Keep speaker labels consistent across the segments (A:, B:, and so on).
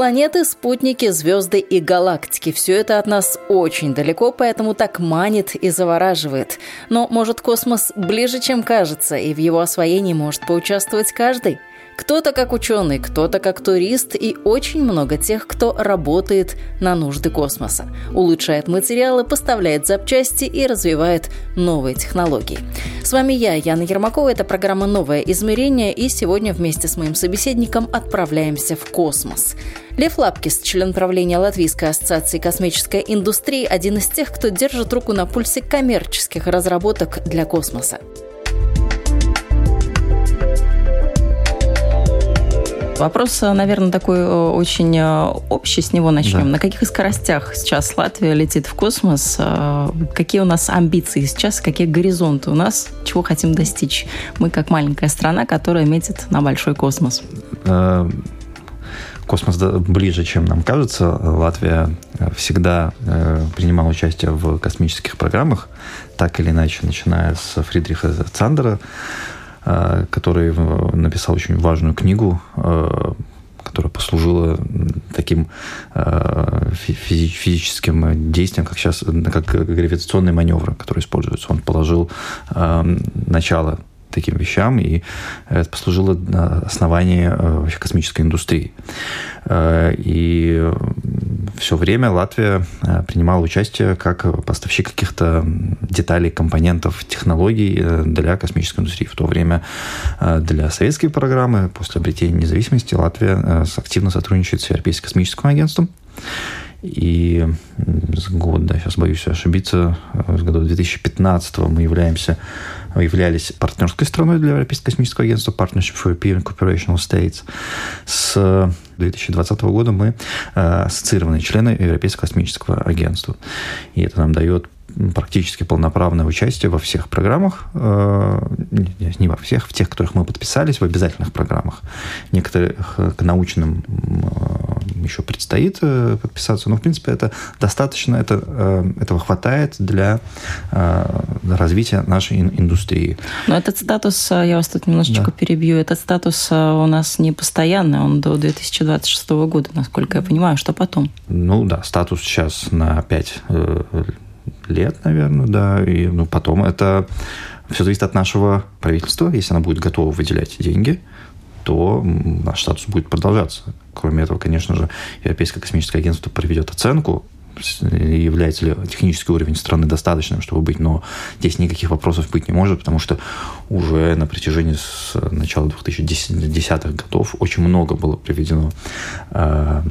A: Планеты, спутники, звезды и галактики – все это от нас очень далеко, поэтому так манит и завораживает. Но, может, космос ближе, чем кажется, и в его освоении может поучаствовать каждый – кто-то как ученый, кто-то как турист и очень много тех, кто работает на нужды космоса, улучшает материалы, поставляет запчасти и развивает новые технологии. С вами я, Яна Ермакова, это программа «Новое измерение», и сегодня вместе с моим собеседником отправляемся в космос. Лев Лапкис, член правления Латвийской ассоциации космической индустрии, один из тех, кто держит руку на пульсе коммерческих разработок для космоса. Вопрос, э, наверное, такой э, очень э, общий, с него начнем. Да. На каких скоростях сейчас Латвия летит в космос? Какие у нас амбиции сейчас, какие горизонты у нас, чего хотим достичь? Мы как маленькая страна, которая метит на большой космос.
B: Космос ближе, чем нам кажется. Латвия всегда принимала участие в космических программах, так или иначе, начиная с Фридриха Цандера, который написал очень важную книгу, э, которая послужила таким э, физическим действием, как сейчас, как гравитационный маневр, который используется. Он положил начало таким вещам, и это послужило основанием вообще космической индустрии. И все время Латвия э, принимала участие как поставщик каких-то деталей, компонентов, технологий э, для космической индустрии. В то время э, для советской программы после обретения независимости Латвия активно сотрудничает с Европейским космическим агентством. И с года, сейчас боюсь ошибиться, с года 2015 мы являемся, являлись партнерской страной для Европейского космического агентства Partnership for European Corporational States. С 2020 года мы э, ассоциированные члены Европейского космического агентства. И это нам дает практически полноправное участие во всех программах, э, не во всех, в тех, которых мы подписались, в обязательных программах. Некоторых к научным э, еще предстоит э, подписаться, но, в принципе, это достаточно, это, этого хватает для развития нашей индустрии.
A: Но этот статус, я вас тут немножечко да. перебью, этот статус у нас не постоянный, он до 2026 года, насколько я понимаю. Что потом?
B: Ну да, статус сейчас на 5 лет, наверное, да. И ну, потом это все зависит от нашего правительства. Если она будет готова выделять деньги, то наш статус будет продолжаться. Кроме этого, конечно же, Европейское космическое агентство проведет оценку является ли технический уровень страны достаточным, чтобы быть, но здесь никаких вопросов быть не может, потому что уже на протяжении с начала 2010-х годов очень много было проведено э,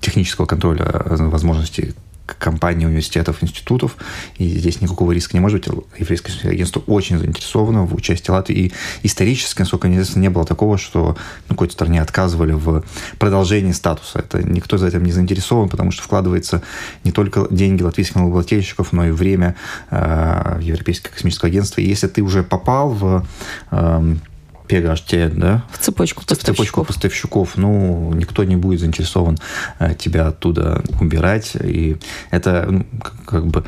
B: технического контроля возможностей компаний, университетов, институтов, и здесь никакого риска не может быть. Еврейское агентство очень заинтересовано в участии Латвии. И исторически, насколько мне известно, не было такого, что ну, какой-то стране отказывали в продолжении статуса. Это никто за этим не заинтересован, потому что вкладывается не только деньги латвийских налогоплательщиков, но и время э, Европейское космическое агентство. И если ты уже попал в э, PHT, да?
A: В цепочку поставщиков. В цепочку
B: поставщиков. Ну, никто не будет заинтересован э, тебя оттуда убирать. И это ну, как бы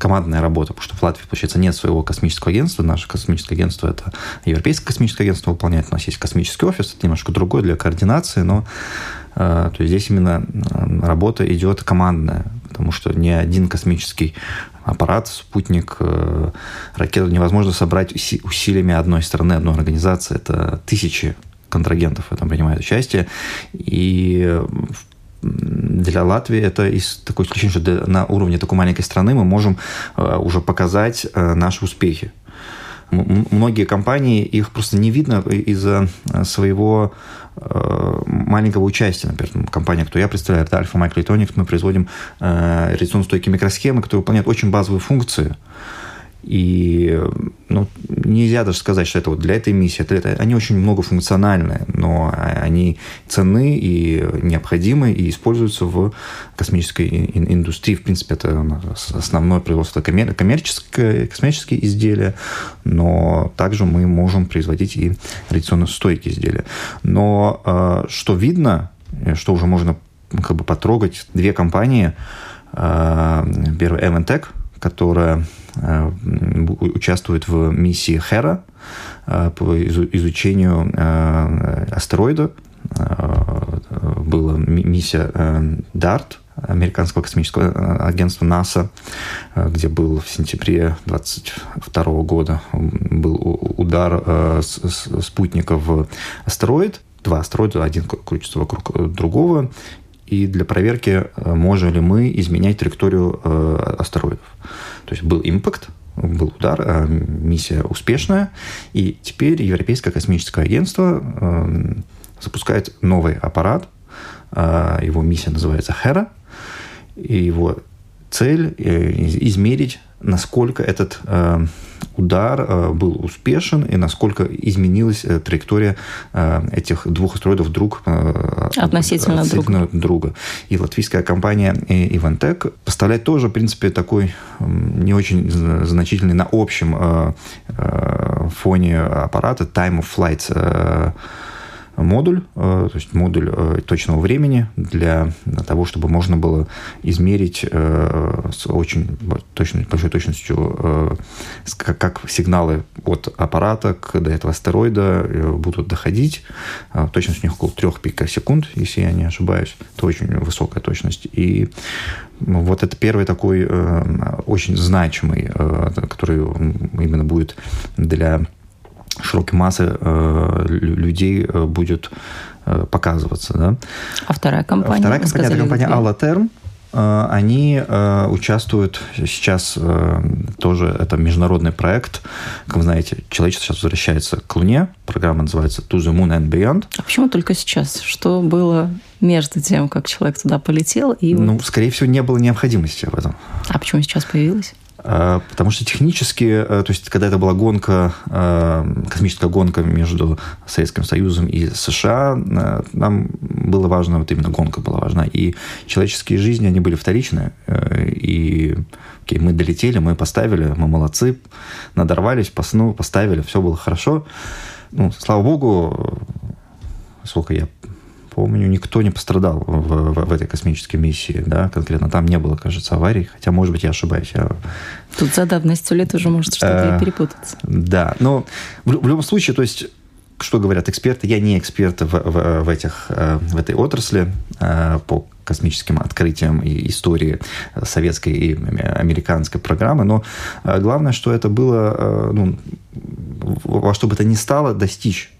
B: командная работа, потому что в Латвии, получается, нет своего космического агентства. Наше космическое агентство – это Европейское космическое агентство выполняет. У нас есть космический офис, это немножко другой для координации, но э, то есть здесь именно э, работа идет командная, потому что ни один космический аппарат, спутник, э, ракету невозможно собрать усилиями одной страны, одной организации. Это тысячи контрагентов в этом принимают участие. И для Латвии это из такой исключение, что на уровне такой маленькой страны мы можем э, уже показать э, наши успехи. Многие компании, их просто не видно из-за своего маленького участия. Например, компания, кто я представляю, это Alpha Microelectronics, мы производим э, радиационно стойкие микросхемы, которые выполняют очень базовые функции. И ну, нельзя даже сказать, что это вот для этой миссии. Это, это, они очень многофункциональные, но они ценны и необходимы и используются в космической индустрии. В принципе, это основное производство коммер- коммерческое, космические изделия, но также мы можем производить и радиационно стойкие изделия. Но э, что видно, что уже можно как бы потрогать, две компании, э, первая Eventech, которая Э, участвует в миссии Хера э, по изучению э, астероида. Была миссия DART, американского космического агентства НАСА, где был в сентябре 22 года был удар спутника в астероид. Два астероида, один крутится вокруг другого. И для проверки, можем ли мы изменять траекторию астероидов. То есть был импакт, был удар, а миссия успешная, и теперь Европейское космическое агентство запускает новый аппарат, его миссия называется Хера, и его цель э, измерить, насколько этот э, удар э, был успешен и насколько изменилась э, траектория э, этих двух астероидов друг
A: относительно, относительно
B: друга. друга. И латвийская компания Ивантек поставляет тоже, в принципе, такой не очень значительный на общем фоне аппарата Time of Flight модуль, э, то есть модуль э, точного времени для того, чтобы можно было измерить э, с очень точной, большой точностью, как сигналы от аппарата к, до этого астероида будут доходить. Точность у них около 3 пикосекунд, если я не ошибаюсь. Это очень высокая точность. И вот это первый такой очень значимый, который именно будет для широкой массы э, людей э, будет э, показываться. Да?
A: А вторая компания?
B: Вторая компания, это компания Alaterm. Они участвуют сейчас тоже, это международный проект. Как вы знаете, человечество сейчас возвращается к Луне. Программа называется To the Moon and Beyond.
A: А почему только сейчас? Что было между тем, как человек туда полетел? И
B: ну,
A: вот...
B: скорее всего, не было необходимости в этом.
A: А почему сейчас появилась?
B: А, потому что технически, э, то есть когда это была гонка, э, космическая гонка между Советским Союзом и США, э, нам было важно, вот именно гонка была важна. И человеческие жизни, они были вторичны. И окей, мы долетели, мы поставили, мы молодцы, надорвались, ну, поставили, все было хорошо. Ну, слава богу, сколько я помню, никто не пострадал в, в, в этой космической миссии, да, конкретно там не было, кажется, аварий, хотя, может быть, я ошибаюсь. Я...
A: Тут за давностью лет уже может что-то и перепутаться.
B: Да, но в, в любом случае, то есть что говорят эксперты, я не эксперт в, в, в, этих, э, в этой отрасли э, по космическим открытиям и истории советской и американской программы, но э, главное, что это было, ну, во что бы то ни стало, достичь Э,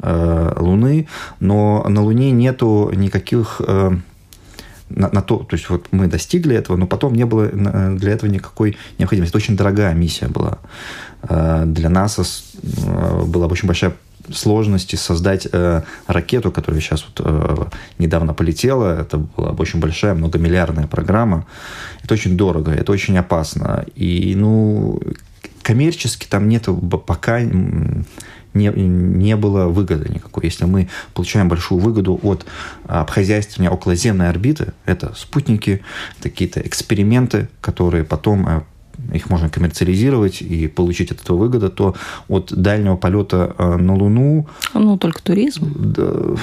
B: Луны, но на Луне нету никаких э, на, на то, то есть вот мы достигли этого, но потом не было э, для этого никакой необходимости. Это очень дорогая миссия была. Для НАСА была очень большая сложности создать э, ракету, которая сейчас вот, э, недавно полетела. Это была очень большая, многомиллиардная программа. Это очень дорого, это очень опасно. И, ну, коммерчески там нету пока не, не было выгоды никакой. Если мы получаем большую выгоду от обхозяйствования околоземной орбиты, это спутники, какие-то эксперименты, которые потом э, их можно коммерциализировать и получить от этого выгода, то от дальнего полета э, на Луну...
A: Ну, только туризм.
B: Да,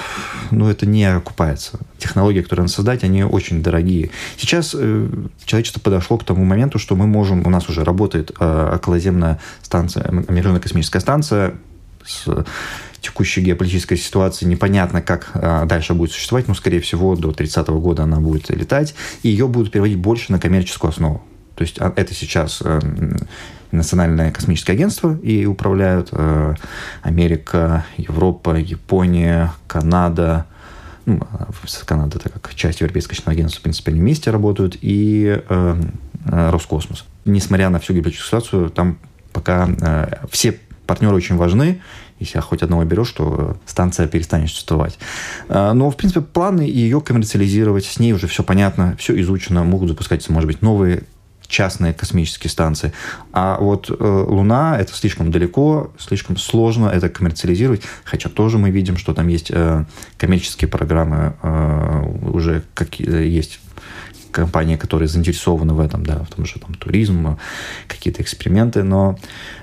B: ну, это не окупается. Технологии, которые надо создать, они очень дорогие. Сейчас э, человечество подошло к тому моменту, что мы можем... У нас уже работает э, околоземная станция, Международная космическая станция, с текущей геополитической ситуацией непонятно, как а, дальше будет существовать, но, скорее всего, до 30 -го года она будет летать, и ее будут переводить больше на коммерческую основу. То есть а, это сейчас э, Национальное космическое агентство и управляют э, Америка, Европа, Япония, Канада, ну, Канада это как часть Европейского космического агентства, в принципе, они вместе работают, и э, Роскосмос. Несмотря на всю геополитическую ситуацию, там пока все партнеры очень важны. Если хоть одного берешь, то станция перестанет существовать. А, но, в принципе, планы ее коммерциализировать, с ней уже все понятно, все изучено, могут запускаться, может быть, новые частные космические станции. А вот э, Луна это слишком далеко, слишком сложно это коммерциализировать. Хотя тоже мы видим, что там есть э, коммерческие программы, э, уже как, есть компании, которые заинтересованы в этом, да, в том же там туризм, какие-то эксперименты, но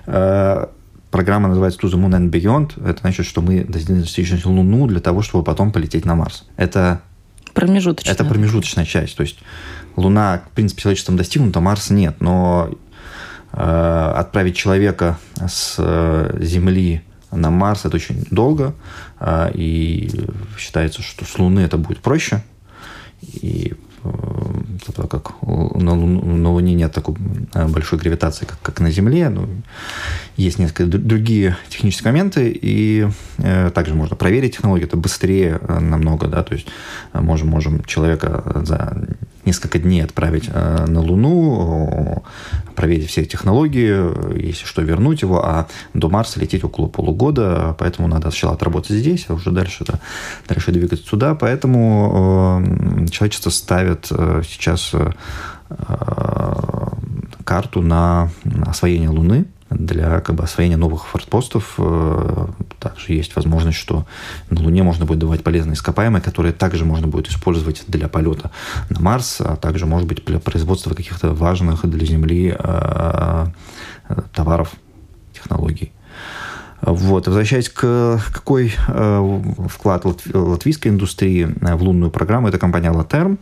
B: э, программа называется To the Moon and Beyond. Это значит, что мы достигнем Луну для того, чтобы потом полететь на Марс. Это
A: промежуточная.
B: Это промежуточная часть. То есть Луна, в принципе, человечеством достигнута, Марс нет. Но э, отправить человека с э, Земли на Марс это очень долго. Э, и считается, что с Луны это будет проще. И так как на, на Луне нет такой э, большой гравитации, как, как на Земле. Ну, есть несколько другие технические моменты, и э, также можно проверить технологию, это быстрее э, намного, да, то есть э, можем, можем человека за несколько дней отправить э, на Луну, проверить все технологии, если что, вернуть его, а до Марса лететь около полугода, поэтому надо сначала отработать здесь, а уже дальше, да, дальше двигаться туда, поэтому э, человечество ставит э, сейчас карту на освоение Луны, для как бы, освоения новых форпостов. Э, также есть возможность, что на Луне можно будет давать полезные ископаемые, которые также можно будет использовать для полета на Марс, а также, может быть, для производства каких-то важных для Земли э, товаров, технологий. Вот. Возвращаясь к какой э, вклад латвийской индустрии в лунную программу, это компания «Латерм».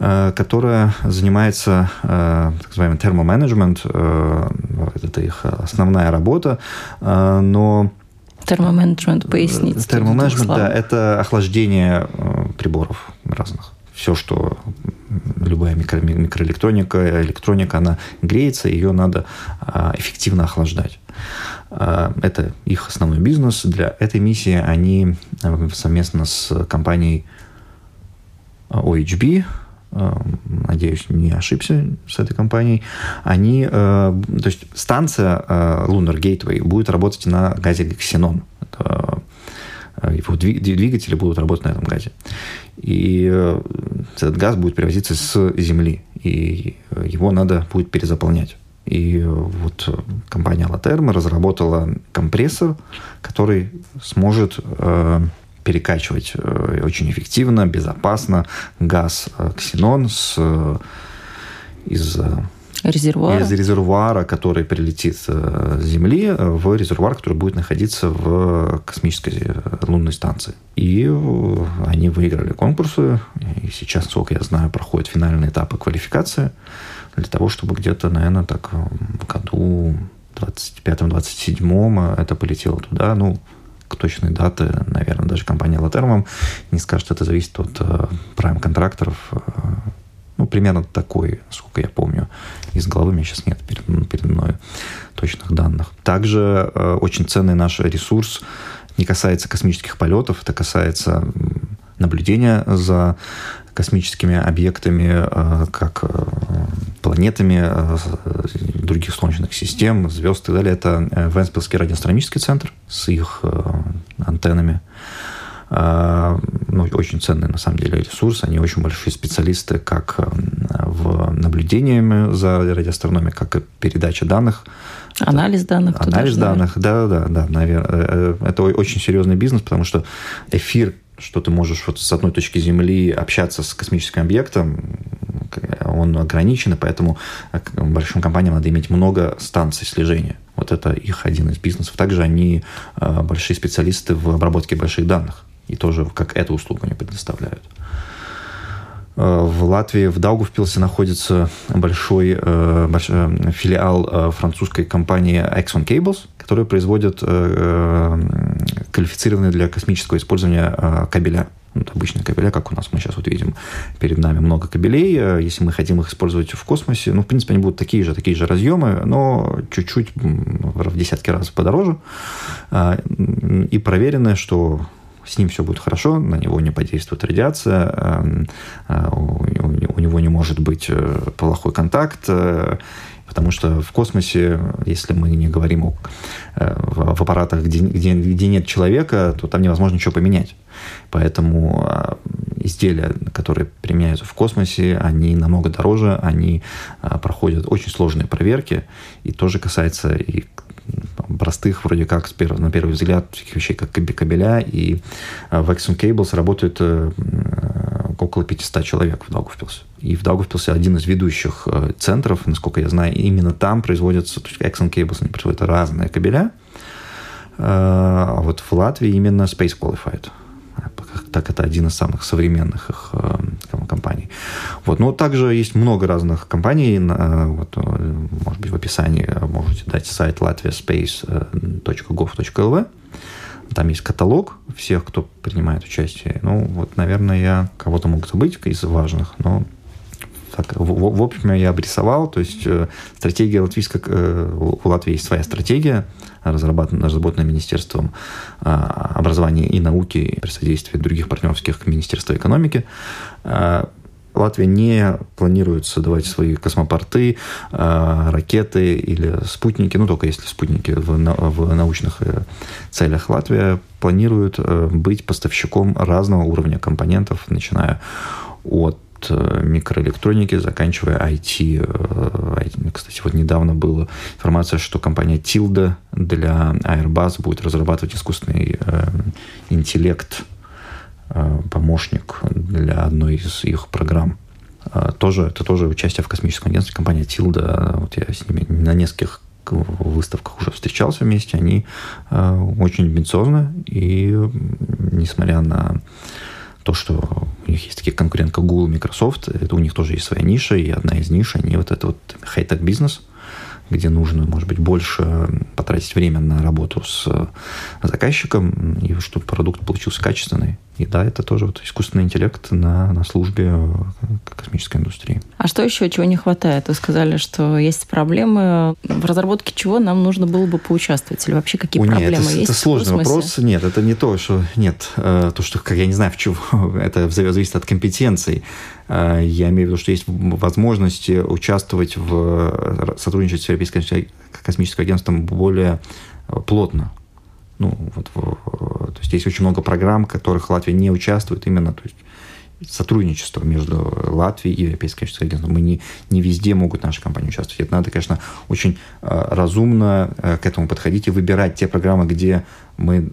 B: Э, которая занимается э, так называемым термоменеджмент. Э, это их основная работа, но
A: Термоменеджмент, пояснить.
B: Термоменеджмент, да, это охлаждение приборов разных. Все, что любая микро, микроэлектроника, электроника, она греется, ее надо эффективно охлаждать. Это их основной бизнес. Для этой миссии они совместно с компанией OHB, надеюсь, не ошибся с этой компанией, они, то есть станция Lunar Gateway будет работать на газе Xenon. Это, его двигатели будут работать на этом газе. И этот газ будет привозиться с Земли, и его надо будет перезаполнять. И вот компания Laterma разработала компрессор, который сможет перекачивать э, очень эффективно, безопасно газ э, ксенон с, э, из
A: резервуара.
B: из резервуара, который прилетит с Земли, в резервуар, который будет находиться в космической лунной станции. И они выиграли конкурсы, и сейчас, насколько я знаю, проходят финальные этапы квалификации для того, чтобы где-то, наверное, так в году 25-27 это полетело туда. Ну, к точной даты, наверное, даже компания Латермом не скажет, это зависит от э, прайм-контракторов. Э, ну, примерно такой, сколько я помню. Из головы у меня сейчас нет перед, перед мной точных данных. Также э, очень ценный наш ресурс не касается космических полетов, это касается наблюдения за космическими объектами, э, как э, планетами э, других солнечных систем, звезд и так далее. Это Венспилский радиоастрономический центр с их антеннами. Ну, очень ценный, на самом деле, ресурс. Они очень большие специалисты как в наблюдениями за радиоастрономией, как и передача данных.
A: Анализ данных.
B: Анализ данных, да, да, да, наверное. Это очень серьезный бизнес, потому что эфир что ты можешь вот с одной точки Земли общаться с космическим объектом, он ограничен, и поэтому большим компаниям надо иметь много станций слежения. Вот это их один из бизнесов. Также они э, большие специалисты в обработке больших данных. И тоже как эту услугу они предоставляют. Э, в Латвии, в Даугавпилсе находится большой, э, большой филиал французской компании Exxon Cables, которая производит квалифицированные для космического использования кабеля. Вот обычные кабеля, как у нас мы сейчас вот видим перед нами много кабелей. Если мы хотим их использовать в космосе, ну, в принципе, они будут такие же, такие же разъемы, но чуть-чуть в десятки раз подороже. И проверено, что с ним все будет хорошо, на него не подействует радиация, у него не может быть э, плохой контакт, э, Потому что в космосе, если мы не говорим о, э, в аппаратах, где, где, где нет человека, то там невозможно ничего поменять. Поэтому изделия, которые применяются в космосе, они намного дороже, они проходят очень сложные проверки, и тоже касается и простых, вроде как, на первый взгляд, таких вещей, как кабеля, и в Exxon Cables работает э, около 500 человек в Даугавпилсе. И в Даугавпилсе один из ведущих э, центров, насколько я знаю, именно там производятся, то есть Exxon Cables, они производят разные кабеля, э, а вот в Латвии именно Space Qualified так это один из самых современных их э, компаний. Вот. Но также есть много разных компаний. Вот, может быть, в описании можете дать сайт latviaspace.gov.lv. Там есть каталог всех, кто принимает участие. Ну, вот, наверное, я кого-то мог забыть из важных, но так, в, в, общем, я обрисовал. То есть э, стратегия латвийская, э, у Латвии есть своя стратегия, разработанная, разработанная Министерством э, образования и науки при содействии других партнерских Министерства экономики. Латвия не планирует создавать свои космопорты, э, ракеты или спутники, ну только если спутники в, научных э, целях. Латвия планирует быть поставщиком разного уровня компонентов, начиная от микроэлектроники, заканчивая IT. Кстати, вот недавно была информация, что компания Tilda для Airbus будет разрабатывать искусственный интеллект Э, помощник для одной из их программ. Э, тоже, это тоже участие в космическом агентстве. Компания Тилда, вот я с ними на нескольких выставках уже встречался вместе, они э, очень амбициозны, и несмотря на то, что у них есть такие конкуренты, как Google, Microsoft, это у них тоже есть своя ниша, и одна из ниш, они вот это вот хай-тек бизнес, где нужно, может быть, больше потратить время на работу с заказчиком, и чтобы продукт получился качественный. И да, это тоже вот искусственный интеллект на, на службе э, космической индустрии.
A: А что еще, чего не хватает? Вы сказали, что есть проблемы. В разработке чего нам нужно было бы поучаствовать? Или вообще какие О, проблемы
B: нет, это,
A: есть?
B: Это сложный вопрос. Нет, это не то, что... Нет, э, то, что, как я не знаю, в чего. это зависит от компетенций. Э, я имею в виду, что есть возможность участвовать в сотрудничестве с Европейским космическим агентством более плотно ну, вот, то есть есть очень много программ, в которых Латвия не участвует именно, то есть сотрудничество между Латвией и Европейским космическим агентством. Мы не, не везде могут наши компании участвовать. Это надо, конечно, очень э, разумно э, к этому подходить и выбирать те программы, где мы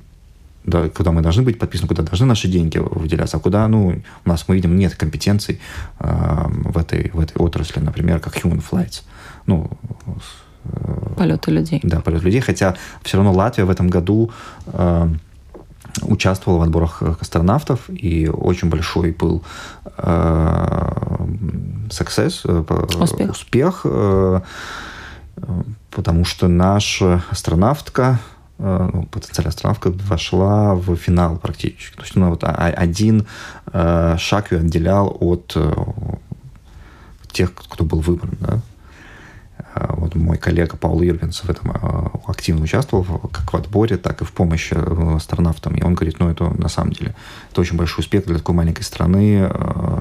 B: да, куда мы должны быть подписаны, куда должны наши деньги выделяться, а куда, ну, у нас, мы видим, нет компетенций э, в, этой, в этой отрасли, например, как human flights. Ну,
A: Полеты людей.
B: Да, полеты людей. Хотя все равно Латвия в этом году э, участвовала в отборах астронавтов, и очень большой был э, success, э, успех, успех э, потому что наша астронавтка, э, ну, потенциальная астронавтка вошла в финал практически. То есть ну, вот один э, шаг ее отделял от э, тех, кто был выбран. Да? Вот мой коллега Паул Ирвинс в этом активно участвовал, как в отборе, так и в помощи э, астронавтам. И он говорит, ну, это на самом деле, это очень большой успех для такой маленькой страны,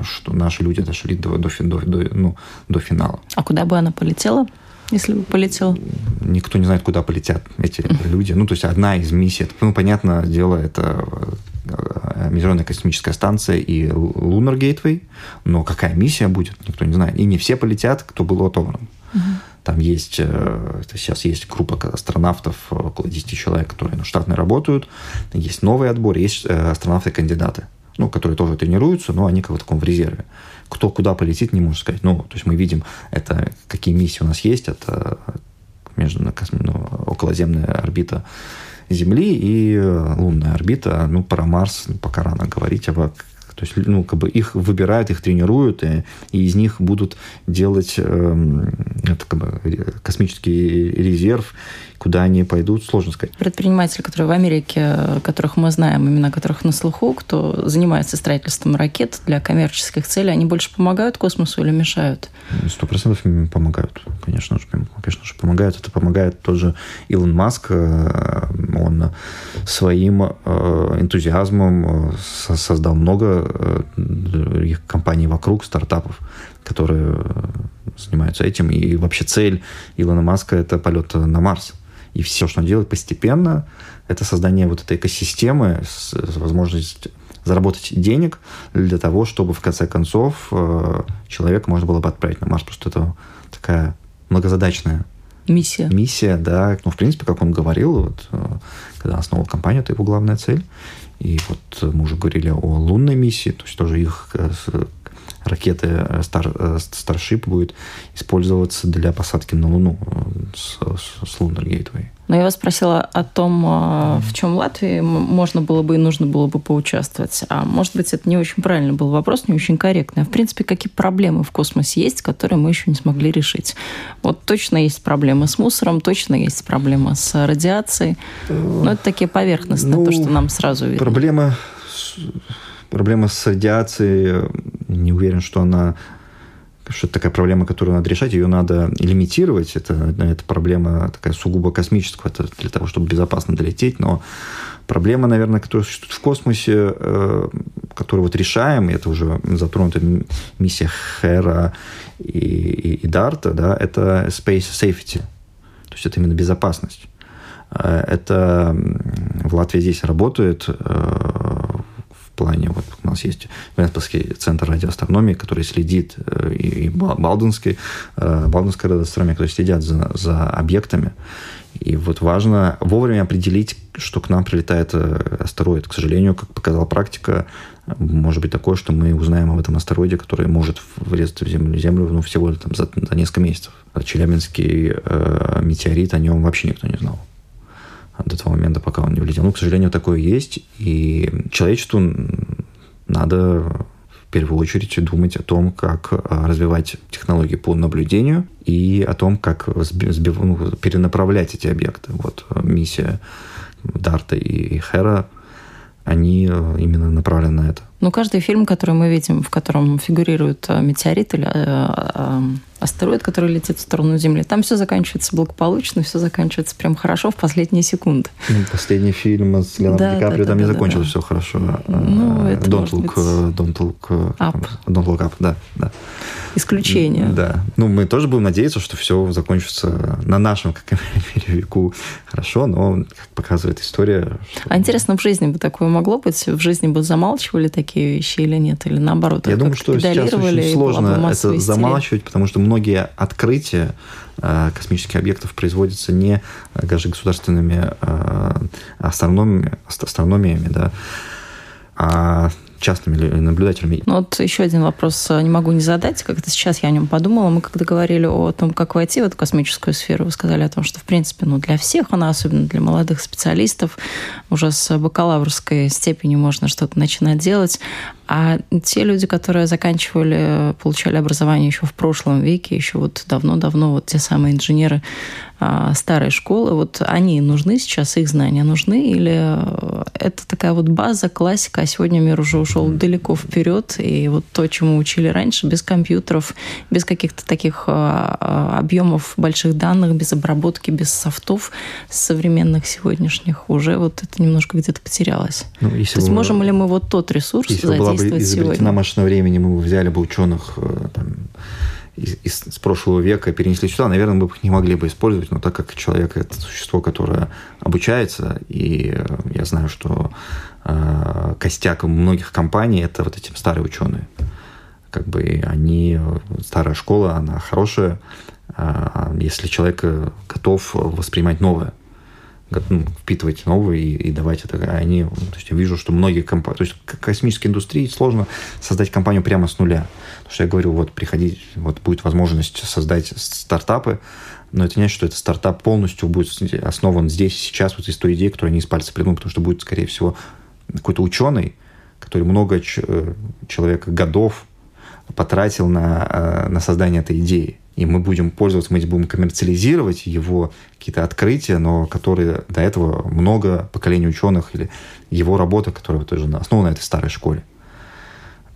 B: что наши люди дошли до, до, до, до, ну, до финала.
A: А куда бы она полетела? Если бы полетела?
B: Никто не знает, куда полетят эти люди. Ну, то есть одна из миссий, ну, понятное дело, это э, Международная космическая станция и Lunar Gateway, но какая миссия будет, никто не знает. И не все полетят, кто был отобран. Угу. Там есть, э, сейчас есть группа астронавтов, около 10 человек, которые ну, штатно работают. Есть новый отбор, есть э, астронавты-кандидаты, ну, которые тоже тренируются, но они как в таком в резерве. Кто куда полетит, не может сказать. Ну, то есть мы видим, это какие миссии у нас есть. Это между, ну, околоземная орбита Земли и лунная орбита. Ну, про Марс пока рано говорить, а то есть, ну, как бы их выбирают, их тренируют, и, и из них будут делать э, это, как бы, космический резерв, куда они пойдут, сложно сказать.
A: Предприниматели, которые в Америке, которых мы знаем, имена которых на слуху, кто занимается строительством ракет для коммерческих целей, они больше помогают космосу или мешают?
B: Сто процентов помогают, конечно же, конечно же, помогают. Это помогает тоже Илон Маск, э, он своим э, энтузиазмом э, создал много других компаний вокруг, стартапов, которые занимаются этим. И вообще цель Илона Маска – это полет на Марс. И все, что он делает постепенно, это создание вот этой экосистемы с, с возможностью заработать денег для того, чтобы в конце концов э, человека можно было бы отправить на Марс. Просто это такая многозадачная
A: Миссия.
B: Миссия, да. Ну, в принципе, как он говорил, вот, э, когда основал компанию, это его главная цель. И вот мы уже говорили о лунной миссии, то есть тоже их э, ракеты Star, Starship будет использоваться для посадки на Луну с, с Lunar Gateway.
A: Но я вас спросила о том, в чем Латвии можно было бы и нужно было бы поучаствовать. А может быть, это не очень правильный был вопрос, не очень корректный. А в принципе, какие проблемы в космосе есть, которые мы еще не смогли решить? Вот точно есть проблемы с мусором, точно есть проблема с радиацией. Но это такие поверхностные, ну, то, что нам сразу видно.
B: Проблема, проблема с радиацией, не уверен, что она что это такая проблема, которую надо решать, ее надо лимитировать. Это, это проблема такая сугубо космическая, это для того, чтобы безопасно долететь. Но проблема, наверное, которая существует в космосе, э, которую вот решаем, это уже затронута миссия Хера и, и, и Дарта, да, это space safety. То есть это именно безопасность. Э, это в Латвии здесь работает э, плане, вот у нас есть Венспасский центр радиоастрономии, который следит, э, и, Балденский, э, Балденская радиоастрономия, которые следят за, за объектами. И вот важно вовремя определить, что к нам прилетает э, астероид. К сожалению, как показала практика, может быть такое, что мы узнаем об этом астероиде, который может врезаться в Землю, землю ну, всего там, за, за несколько месяцев. Челябинский э, метеорит, о нем вообще никто не знал до того момента, пока он не влетел. Ну, к сожалению, такое есть, и человечеству надо в первую очередь думать о том, как а, развивать технологии по наблюдению и о том, как сбив, ну, перенаправлять эти объекты. Вот а, миссия Дарта и Хера, они а, именно направлены на это.
A: Ну, каждый фильм, который мы видим, в котором фигурирует метеорит или астероид, который летит в сторону Земли. Там все заканчивается благополучно, все заканчивается прям хорошо в последние секунды.
B: Ну, последний фильм с Леонардо да, Ди Каприо, да, там да, не да, закончилось да. все хорошо. Ну, это don't, look, быть... don't Look Up. Don't Look Up, да. да.
A: Исключение.
B: Да. Ну, мы тоже будем надеяться, что все закончится на нашем, как веку хорошо, но, как показывает история...
A: Что... А интересно, в жизни бы такое могло быть? В жизни бы замалчивали такие вещи или нет? Или наоборот,
B: Я думаю, что сейчас очень сложно это замалчивать, потому что многие открытия э, космических объектов производятся не э, даже государственными э, астрономиями, астрономиями да, а частными наблюдателями.
A: Ну, вот еще один вопрос не могу не задать. Как-то сейчас я о нем подумала. Мы когда говорили о том, как войти в эту космическую сферу, вы сказали о том, что, в принципе, ну, для всех она, особенно для молодых специалистов, уже с бакалаврской степени можно что-то начинать делать. А те люди, которые заканчивали, получали образование еще в прошлом веке, еще вот давно-давно, вот те самые инженеры старой школы, вот они нужны сейчас, их знания нужны, или это такая вот база, классика, а сегодня мир уже ушел далеко вперед, и вот то, чему учили раньше, без компьютеров, без каких-то таких а, а, объемов больших данных, без обработки, без софтов современных сегодняшних, уже вот это немножко где-то потерялось. Ну, То есть можем ли мы вот тот ресурс задействовать
B: бы изобретена
A: сегодня.
B: машина времени, мы бы взяли бы ученых э, там, из, из, с прошлого века перенесли сюда, наверное, мы бы их не могли бы использовать, но так как человек – это существо, которое обучается, и э, я знаю, что э, костяк многих компаний – это вот эти старые ученые. Как бы они, старая школа, она хорошая, э, если человек готов воспринимать новое – ну, впитывать новые и, и давать это. Они, то есть я вижу, что многие компании, то есть космической индустрии сложно создать компанию прямо с нуля. Потому что я говорю, вот приходить, вот будет возможность создать стартапы, но это не значит, что этот стартап полностью будет основан здесь сейчас, вот из той идеи, которую они из пальца придумали, потому что будет, скорее всего, какой-то ученый, который много э, человек годов потратил на, э, на создание этой идеи и мы будем пользоваться, мы будем коммерциализировать его какие-то открытия, но которые до этого много поколений ученых или его работа, которая тоже основана на этой старой школе.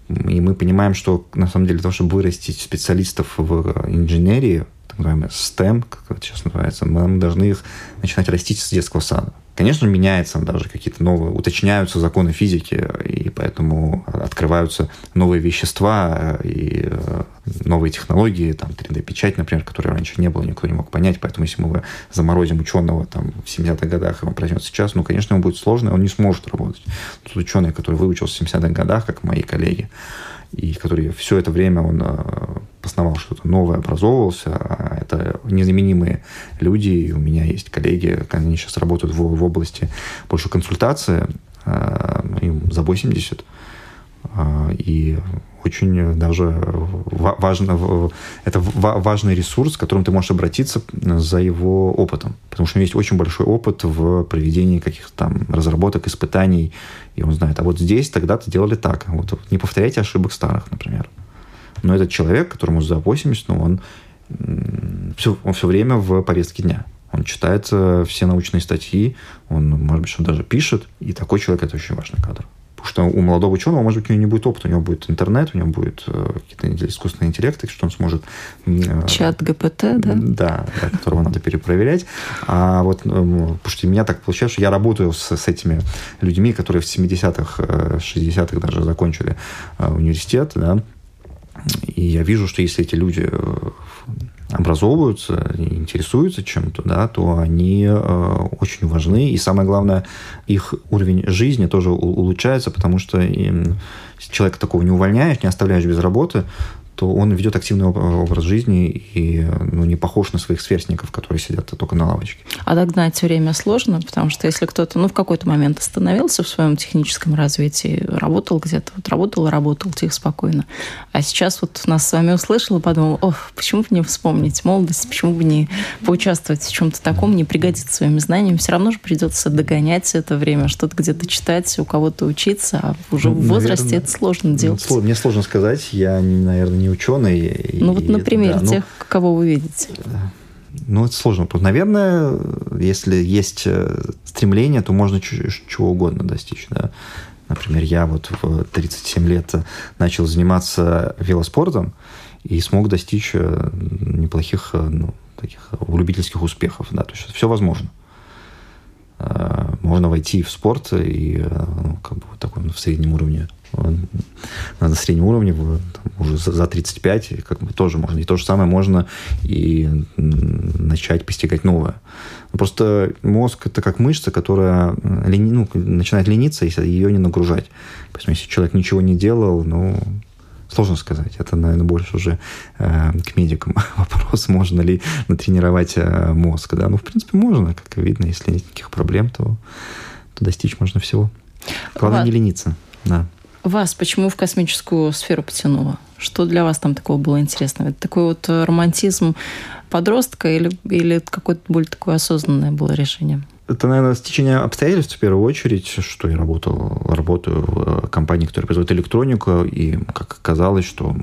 B: И мы понимаем, что на самом деле для того, чтобы вырастить специалистов в инженерии, так называемый STEM, как это сейчас называется, мы должны их начинать растить с детского сада. Конечно, меняется даже какие-то новые, уточняются законы физики, и поэтому открываются новые вещества, и новые технологии, там 3D-печать, например, которой раньше не было, никто не мог понять, поэтому если мы заморозим ученого там в 70-х годах, и он проснется сейчас, ну, конечно, ему будет сложно, он не сможет работать. Тут ученый, который выучился в 70-х годах, как мои коллеги, и который все это время он э, познавал что-то новое, образовывался. Это незаменимые люди. И у меня есть коллеги, они сейчас работают в, в области больше консультации, э, им за 80. Э, и очень даже важно, это важный ресурс, к которому ты можешь обратиться за его опытом. Потому что у него есть очень большой опыт в проведении каких-то там разработок, испытаний. И он знает, а вот здесь тогда-то делали так. Вот не повторяйте ошибок старых, например. Но этот человек, которому за 80, ну, он все, он все время в повестке дня. Он читает все научные статьи, он, может быть, что даже пишет, и такой человек – это очень важный кадр. Потому что у молодого ученого, может быть, у него не будет опыта, у него будет интернет, у него будет э, какие-то искусственные интеллекты, что он сможет...
A: Э, Чат ГПТ, да?
B: Да, да которого надо перепроверять. А вот, э, потому что у меня так получается, что я работаю с, с этими людьми, которые в 70-х, 60-х э, даже закончили университет, да, и я вижу, что если эти люди образовываются, интересуются чем-то, да, то они э, очень важны. И самое главное, их уровень жизни тоже улучшается, потому что им, человека такого не увольняешь, не оставляешь без работы, то он ведет активный образ жизни и ну, не похож на своих сверстников, которые сидят только на лавочке.
A: А догнать время сложно, потому что если кто-то ну, в какой-то момент остановился в своем техническом развитии, работал где-то, вот работал, работал тихо, спокойно, а сейчас вот нас с вами услышал и подумал, ох, почему бы не вспомнить молодость, почему бы не поучаствовать в чем-то таком, не пригодиться своими знаниями, все равно же придется догонять это время, что-то где-то читать, у кого-то учиться, а уже ну, в возрасте наверное, это сложно делать.
B: Мне сложно сказать, я, наверное, не ученый.
A: Ну, и, вот на примере да, ну, тех, ну, кого вы видите.
B: Ну, это сложно. Наверное, если есть э, стремление, то можно чего угодно достичь, да. Например, я вот в 37 лет начал заниматься велоспортом и смог достичь э, неплохих э, ну, таких любительских успехов. Да, то есть все возможно. Можно войти в спорт и ну, как бы вот такой в среднем уровне на среднем уровне, там, уже за 35, как бы тоже можно. И то же самое можно и начать постигать новое. Просто мозг это как мышца, которая лени, ну, начинает лениться, если ее не нагружать. Поэтому если человек ничего не делал, ну, сложно сказать. Это, наверное, больше уже э, к медикам вопрос, можно ли натренировать э, мозг. Да? Ну, в принципе, можно, как видно, если нет никаких проблем, то, то достичь можно всего. Главное, Ладно. не лениться. Да.
A: Вас почему в космическую сферу потянуло? Что для вас там такого было интересного? Это такой вот э, романтизм подростка или, или какое-то более такое осознанное было решение?
B: Это, наверное, стечение обстоятельств в первую очередь, что я работал, работаю в э, компании, которая производит электронику, и как оказалось, что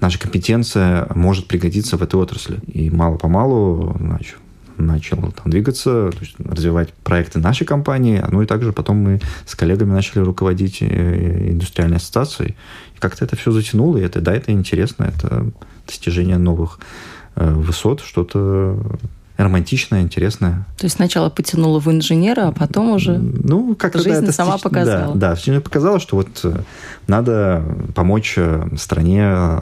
B: наша компетенция может пригодиться в этой отрасли. И мало-помалу начал начал там двигаться, то есть развивать проекты нашей компании, ну и также потом мы с коллегами начали руководить э, индустриальной ассоциацией. И как-то это все затянуло, и это, да, это интересно, это достижение новых э, высот, что-то романтичное, интересное.
A: То есть сначала потянуло в инженера, а потом уже ну, как жизнь это сама показала.
B: Да, да, показала, что вот э, надо помочь стране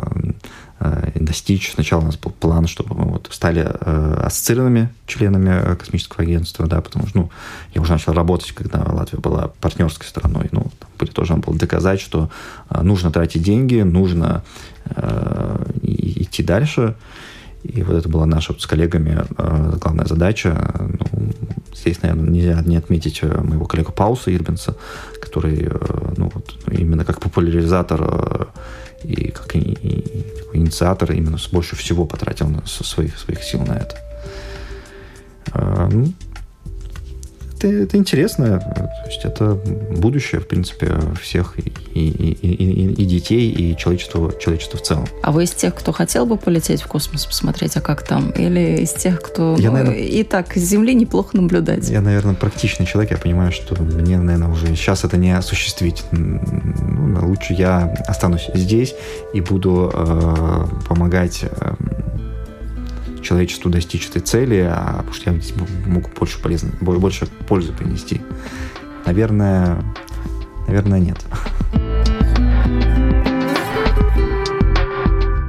B: достичь. Сначала у нас был план, чтобы мы вот стали э, ассоциированными членами э, космического агентства, да, потому что, ну, я уже начал работать, когда Латвия была партнерской страной, ну, там были тоже надо было доказать, что нужно тратить деньги, нужно э, идти дальше, и вот это была наша вот с коллегами э, главная задача. Ну, здесь, наверное, нельзя не отметить моего коллегу Пауса Ирбинса, который э, ну, вот, именно как популяризатор и как и, и, инициатор именно больше всего потратил на, своих, своих сил на это. А, ну, это, это интересно. То есть это будущее, в принципе, всех и, и, и, и детей, и человечества, человечества в целом.
A: А вы из тех, кто хотел бы полететь в космос, посмотреть, а как там? Или из тех, кто я, ну, наверное, и так с Земли неплохо наблюдать?
B: Я, наверное, практичный человек. Я понимаю, что мне, наверное, уже сейчас это не осуществить. Ну, лучше я останусь здесь и буду э, помогать э, человечеству достичь этой цели, а потому что я могу больше полезно, больше пользы принести. Наверное, наверное, нет.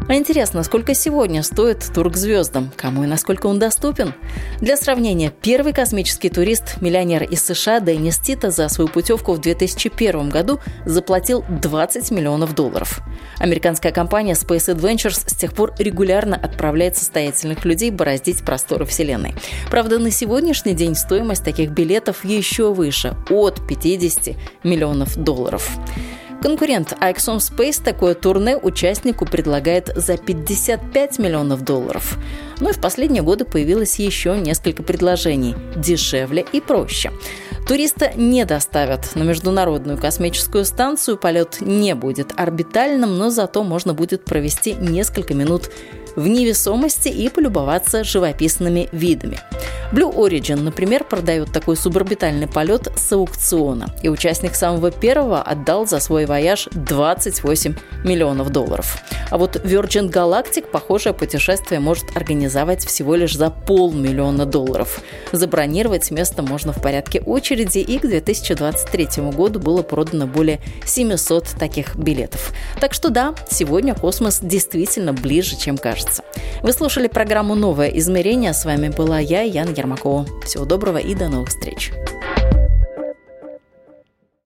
A: А интересно, сколько сегодня стоит тур к звездам? Кому и насколько он доступен? Для сравнения, первый космический турист, миллионер из США Деннис Тита за свою путевку в 2001 году заплатил 20 миллионов долларов. Американская компания Space Adventures с тех пор регулярно отправляет состоятельных людей бороздить просторы Вселенной. Правда, на сегодняшний день стоимость таких билетов еще выше – от 50 миллионов долларов. Конкурент Axon Space такое турне участнику предлагает за 55 миллионов долларов. Ну и в последние годы появилось еще несколько предложений – дешевле и проще. Туриста не доставят на Международную космическую станцию, полет не будет орбитальным, но зато можно будет провести несколько минут в невесомости и полюбоваться живописными видами. Blue Origin, например, продает такой суборбитальный полет с аукциона, и участник самого первого отдал за свой вояж 28 миллионов долларов. А вот Virgin Galactic похожее путешествие может организовать всего лишь за полмиллиона долларов. Забронировать место можно в порядке очереди, и к 2023 году было продано более 700 таких билетов. Так что да, сегодня космос действительно ближе, чем кажется. Вы слушали программу «Новое измерение». С вами была я, Яна Ермакова. Всего доброго и до новых встреч.